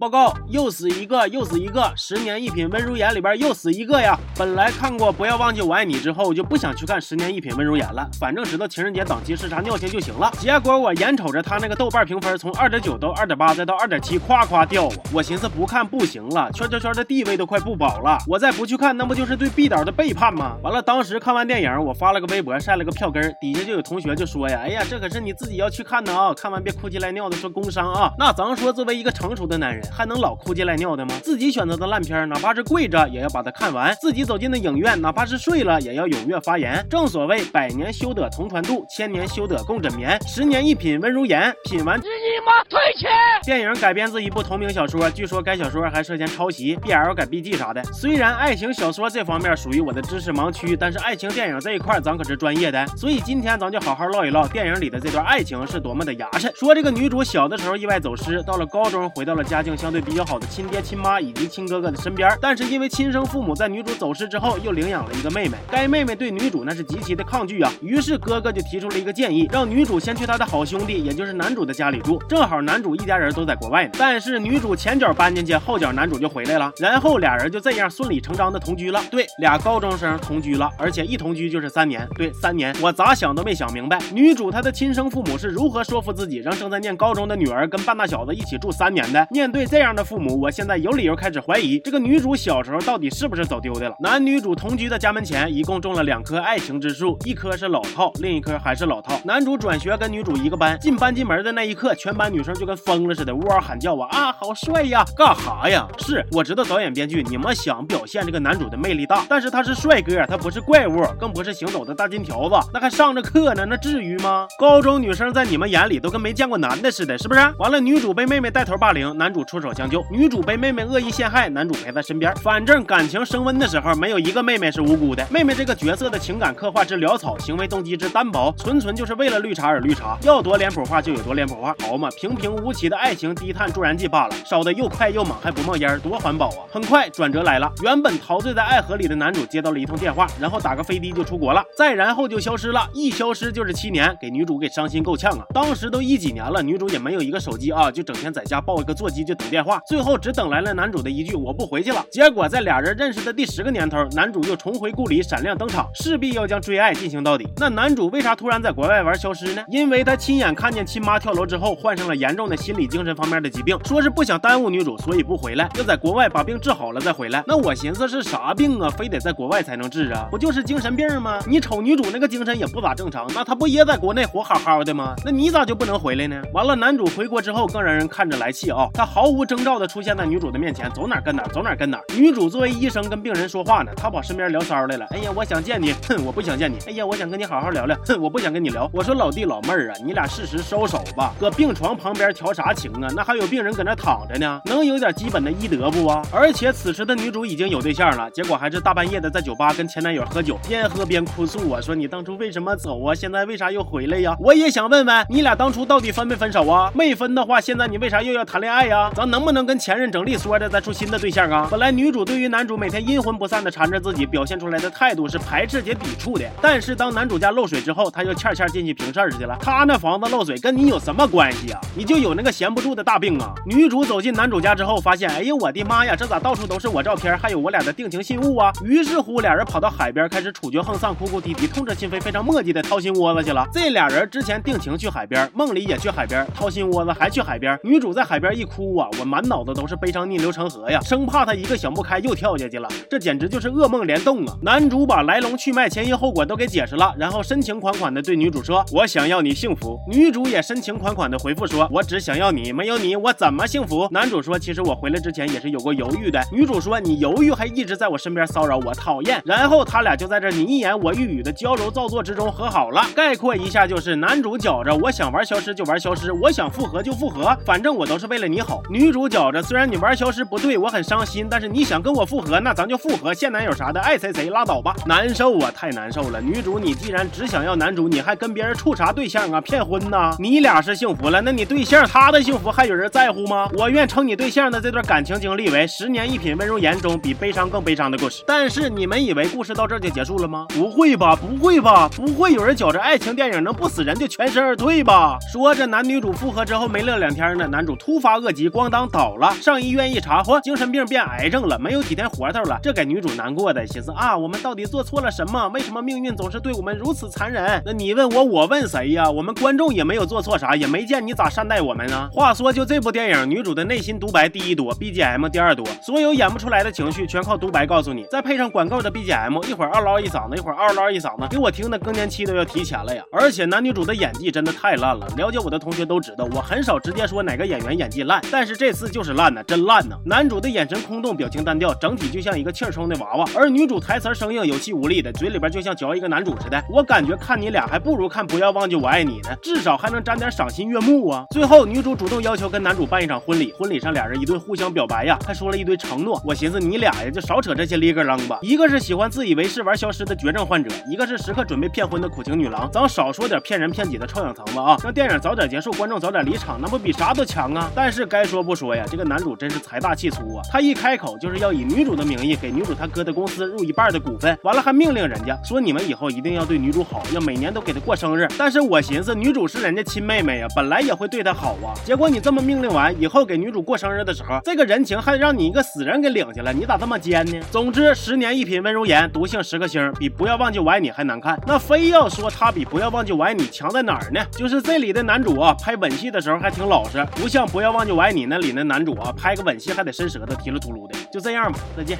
报告，又死一个，又死一个！十年一品温如言里边又死一个呀！本来看过《不要忘记我爱你》之后，就不想去看十年一品温如言了，反正知道情人节档期是啥尿性就行了。结果我眼瞅着他那个豆瓣评分从二点九到二点八，再到二点七，夸夸掉啊！我寻思不看不行了，圈圈圈的地位都快不保了，我再不去看，那不就是对毕导的背叛吗？完了，当时看完电影，我发了个微博，晒了个票根，底下就有同学就说呀：“哎呀，这可是你自己要去看的啊！看完别哭鸡赖尿的说工伤啊！”那咱说，作为一个成熟的男人。还能老哭鸡赖尿的吗？自己选择的烂片，哪怕是跪着也要把它看完；自己走进的影院，哪怕是睡了也要踊跃发言。正所谓百年修得同船渡，千年修得共枕眠，十年一品温如言，品完你妈退钱！电影改编自一部同名小说，据说该小说还涉嫌抄袭、BL 改 BG 啥的。虽然爱情小说这方面属于我的知识盲区，但是爱情电影这一块咱可是专业的，所以今天咱就好好唠一唠电影里的这段爱情是多么的牙碜。说这个女主小的时候意外走失，到了高中回到了家境。相对比较好的亲爹亲妈以及亲哥哥的身边，但是因为亲生父母在女主走失之后又领养了一个妹妹，该妹妹对女主那是极其的抗拒啊。于是哥哥就提出了一个建议，让女主先去他的好兄弟，也就是男主的家里住。正好男主一家人都在国外呢，但是女主前脚搬进去，后脚男主就回来了，然后俩人就这样顺理成章的同居了。对，俩高中生同居了，而且一同居就是三年。对，三年，我咋想都没想明白，女主她的亲生父母是如何说服自己让正在念高中的女儿跟半大小子一起住三年的。面对这样的父母，我现在有理由开始怀疑这个女主小时候到底是不是走丢的了。男女主同居的家门前一共种了两棵爱情之树，一棵是老套，另一棵还是老套。男主转学跟女主一个班，进班级门的那一刻，全班女生就跟疯了似的，呜嗷喊叫啊啊，好帅呀！干哈呀？是我知道导演编剧你们想表现这个男主的魅力大，但是他是帅哥，他不是怪物，更不是行走的大金条子，那还上着课呢，那至于吗？高中女生在你们眼里都跟没见过男的似的，是不是？完了，女主被妹妹带头霸凌，男主出手相救。女主被妹妹恶意陷害，男主陪在身边。反正感情升温的时候，没有一个妹妹是无辜的。妹妹这个角色的情感刻画之潦草，行为动机之单薄，纯纯就是为了绿茶而绿茶。要多脸谱化就有多脸谱化，好嘛，平平无奇的爱情低碳助燃剂罢了，烧的又快又猛，还不冒烟，多环保啊！很快转折来了，原本陶醉在爱河里的男主接到了一通电话，然后打个飞的就出国了，再然后就消失了，一消失就是七年，给女主给伤心够呛啊！当时都一几年了，女主也没有一个手机啊，就整天在家抱一个座机就电话，最后只等来了。男主的一句“我不回去了”，结果在俩人认识的第十个年头，男主又重回故里，闪亮登场，势必要将追爱进行到底。那男主为啥突然在国外玩消失呢？因为他亲眼看见亲妈跳楼之后，患上了严重的心理精神方面的疾病，说是不想耽误女主，所以不回来，要在国外把病治好了再回来。那我寻思是啥病啊？非得在国外才能治啊？不就是精神病吗？你瞅女主那个精神也不咋正常，那她不也在国内活好好的吗？那你咋就不能回来呢？完了，男主回国之后更让人看着来气啊！他毫毫无征兆的出现在女主的。面前走哪跟哪，走哪跟哪。女主作为医生跟病人说话呢，她跑身边聊骚来了。哎呀，我想见你，哼，我不想见你。哎呀，我想跟你好好聊聊，哼，我不想跟你聊。我说老弟老妹儿啊，你俩适时收手吧，搁病床旁边调啥情啊？那还有病人搁那躺着呢，能有点基本的医德不啊？而且此时的女主已经有对象了，结果还是大半夜的在酒吧跟前男友喝酒，边喝边哭诉啊，说你当初为什么走啊？现在为啥又回来呀？我也想问问你俩当初到底分没分手啊？没分的话，现在你为啥又要谈恋爱呀？咱能不能跟前任整利索？的再处新的对象啊！本来女主对于男主每天阴魂不散的缠着自己，表现出来的态度是排斥且抵触的。但是当男主家漏水之后，她就欠欠进去平事儿去了。他那房子漏水跟你有什么关系啊？你就有那个闲不住的大病啊！女主走进男主家之后，发现，哎呦，我的妈呀，这咋到处都是我照片，还有我俩的定情信物啊？于是乎，俩人跑到海边，开始处决横丧，哭哭啼啼，痛彻心扉，非常墨迹的掏心窝子去了。这俩人之前定情去海边，梦里也去海边，掏心窝子还去海边。女主在海边一哭啊，我满脑子都是悲伤逆流成河呀，生。怕他一个想不开又跳下去了，这简直就是噩梦联动啊！男主把来龙去脉、前因后果都给解释了，然后深情款款的对女主说：“我想要你幸福。”女主也深情款款的回复说：“我只想要你，没有你我怎么幸福？”男主说：“其实我回来之前也是有过犹豫的。”女主说：“你犹豫还一直在我身边骚扰我，讨厌。”然后他俩就在这你一言我一语的娇柔造作之中和好了。概括一下就是：男主觉着我想玩消失就玩消失，我想复合就复合，反正我都是为了你好。女女主觉着虽然你玩消失不对，我很。伤心，但是你想跟我复合，那咱就复合。现男友啥的，爱谁谁拉倒吧。难受啊，太难受了。女主，你既然只想要男主，你还跟别人处啥对象啊？骗婚呐？你俩是幸福了，那你对象他的幸福还有人在乎吗？我愿称你对象的这段感情经历为十年一品温柔言中比悲伤更悲伤的故事。但是你们以为故事到这就结束了吗？不会吧，不会吧，不会有人觉着爱情电影能不死人就全身而退吧？说着男女主复合之后没乐两天呢，男主突发恶疾，光当倒了，上医院一查，嚯，精神病变癌症了，没有几天活头了。这给女主难过的，寻思啊，我们到底做错了什么？为什么命运总是对我们如此残忍？那你问我，我问谁呀？我们观众也没有做错啥，也没见你咋善待我们呢？话说，就这部电影，女主的内心独白第一多，BGM 第二多，所有演不出来的情绪全靠独白告诉你，再配上管够的 BGM，一会儿嗷唠一嗓子，一会儿嗷唠一嗓子，给我听的更年期都要提前了呀！而且男女主的演技真的太烂了，了解我的同学都知道，我很少直接说哪个演员演技烂，但是这次就是烂呢，真烂呢！男主的眼神空洞，表情单调，整体就像一个气冲的娃娃，而女主台词生硬，有气无力的，嘴里边就像嚼一个男主似的。我感觉看你俩还不如看不要忘记我爱你呢，至少还能沾点赏心悦目啊！最后女主主动要求跟男主办一场婚礼，婚礼上俩人一顿互相表白呀，还说了一堆承诺。我寻思你俩呀就少扯这些哩个楞吧，一个是喜欢自以为是玩消失的绝症患者，一个是时刻准备骗婚的苦情女郎，咱少说点骗人骗己的臭氧层吧啊！让电影早点结束，观众早点离场，那不比啥都强啊！但是该说不不说呀，这个男主真是财大气粗啊！他一开口就是要以女主的名义给女主他哥的公司入一半的股份，完了还命令人家说你们以后一定要对女主好，要每年都给她过生日。但是我寻思女主是人家亲妹妹呀，本来也会对她好啊。结果你这么命令完以后，给女主过生日的时候，这个人情还让你一个死人给领去了，你咋这么奸呢？总之，十年一品温柔言，毒性十颗星，比不要忘记我爱你还难看。那非要说他比不要忘记我爱你强在哪儿呢？就是这里的男主啊，拍吻戏的时候还挺老实，不像不要忘记我爱你那里那男主啊，拍个吻戏还得伸舌头，提了秃噜的。就这样吧，再见。